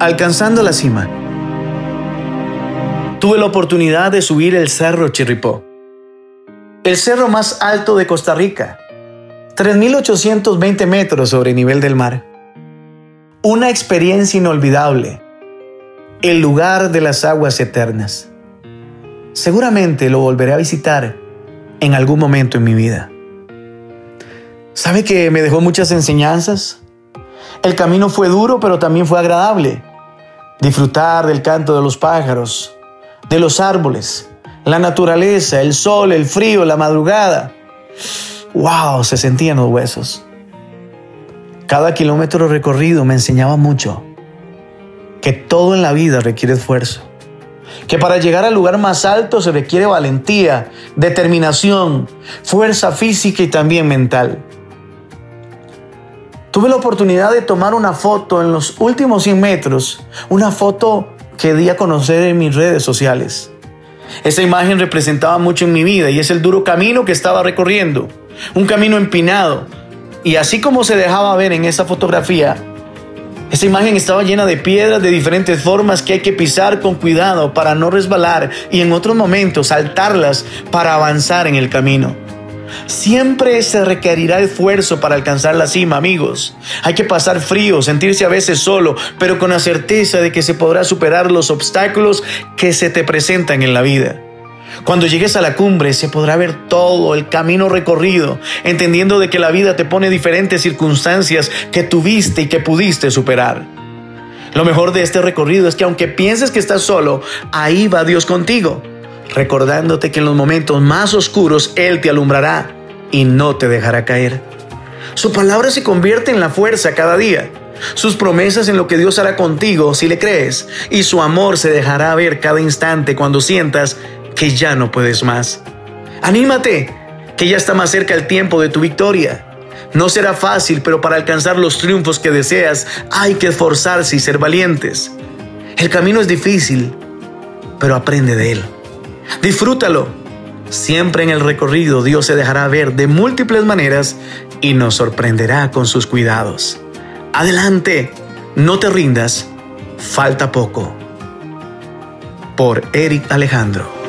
Alcanzando la cima. Tuve la oportunidad de subir el Cerro Chirripó, el cerro más alto de Costa Rica, 3.820 metros sobre nivel del mar. Una experiencia inolvidable, el lugar de las aguas eternas. Seguramente lo volveré a visitar en algún momento en mi vida. ¿Sabe que me dejó muchas enseñanzas? El camino fue duro, pero también fue agradable. Disfrutar del canto de los pájaros, de los árboles, la naturaleza, el sol, el frío, la madrugada. ¡Wow! Se sentían los huesos. Cada kilómetro recorrido me enseñaba mucho. Que todo en la vida requiere esfuerzo. Que para llegar al lugar más alto se requiere valentía, determinación, fuerza física y también mental. Tuve la oportunidad de tomar una foto en los últimos 100 metros, una foto que di a conocer en mis redes sociales. Esa imagen representaba mucho en mi vida y es el duro camino que estaba recorriendo, un camino empinado. Y así como se dejaba ver en esa fotografía, esa imagen estaba llena de piedras de diferentes formas que hay que pisar con cuidado para no resbalar y en otros momentos saltarlas para avanzar en el camino. Siempre se requerirá esfuerzo para alcanzar la cima, amigos. Hay que pasar frío, sentirse a veces solo, pero con la certeza de que se podrá superar los obstáculos que se te presentan en la vida. Cuando llegues a la cumbre se podrá ver todo el camino recorrido, entendiendo de que la vida te pone diferentes circunstancias que tuviste y que pudiste superar. Lo mejor de este recorrido es que aunque pienses que estás solo, ahí va Dios contigo recordándote que en los momentos más oscuros Él te alumbrará y no te dejará caer. Su palabra se convierte en la fuerza cada día. Sus promesas en lo que Dios hará contigo si le crees. Y su amor se dejará ver cada instante cuando sientas que ya no puedes más. Anímate, que ya está más cerca el tiempo de tu victoria. No será fácil, pero para alcanzar los triunfos que deseas hay que esforzarse y ser valientes. El camino es difícil, pero aprende de él. Disfrútalo. Siempre en el recorrido Dios se dejará ver de múltiples maneras y nos sorprenderá con sus cuidados. Adelante, no te rindas, falta poco. Por Eric Alejandro.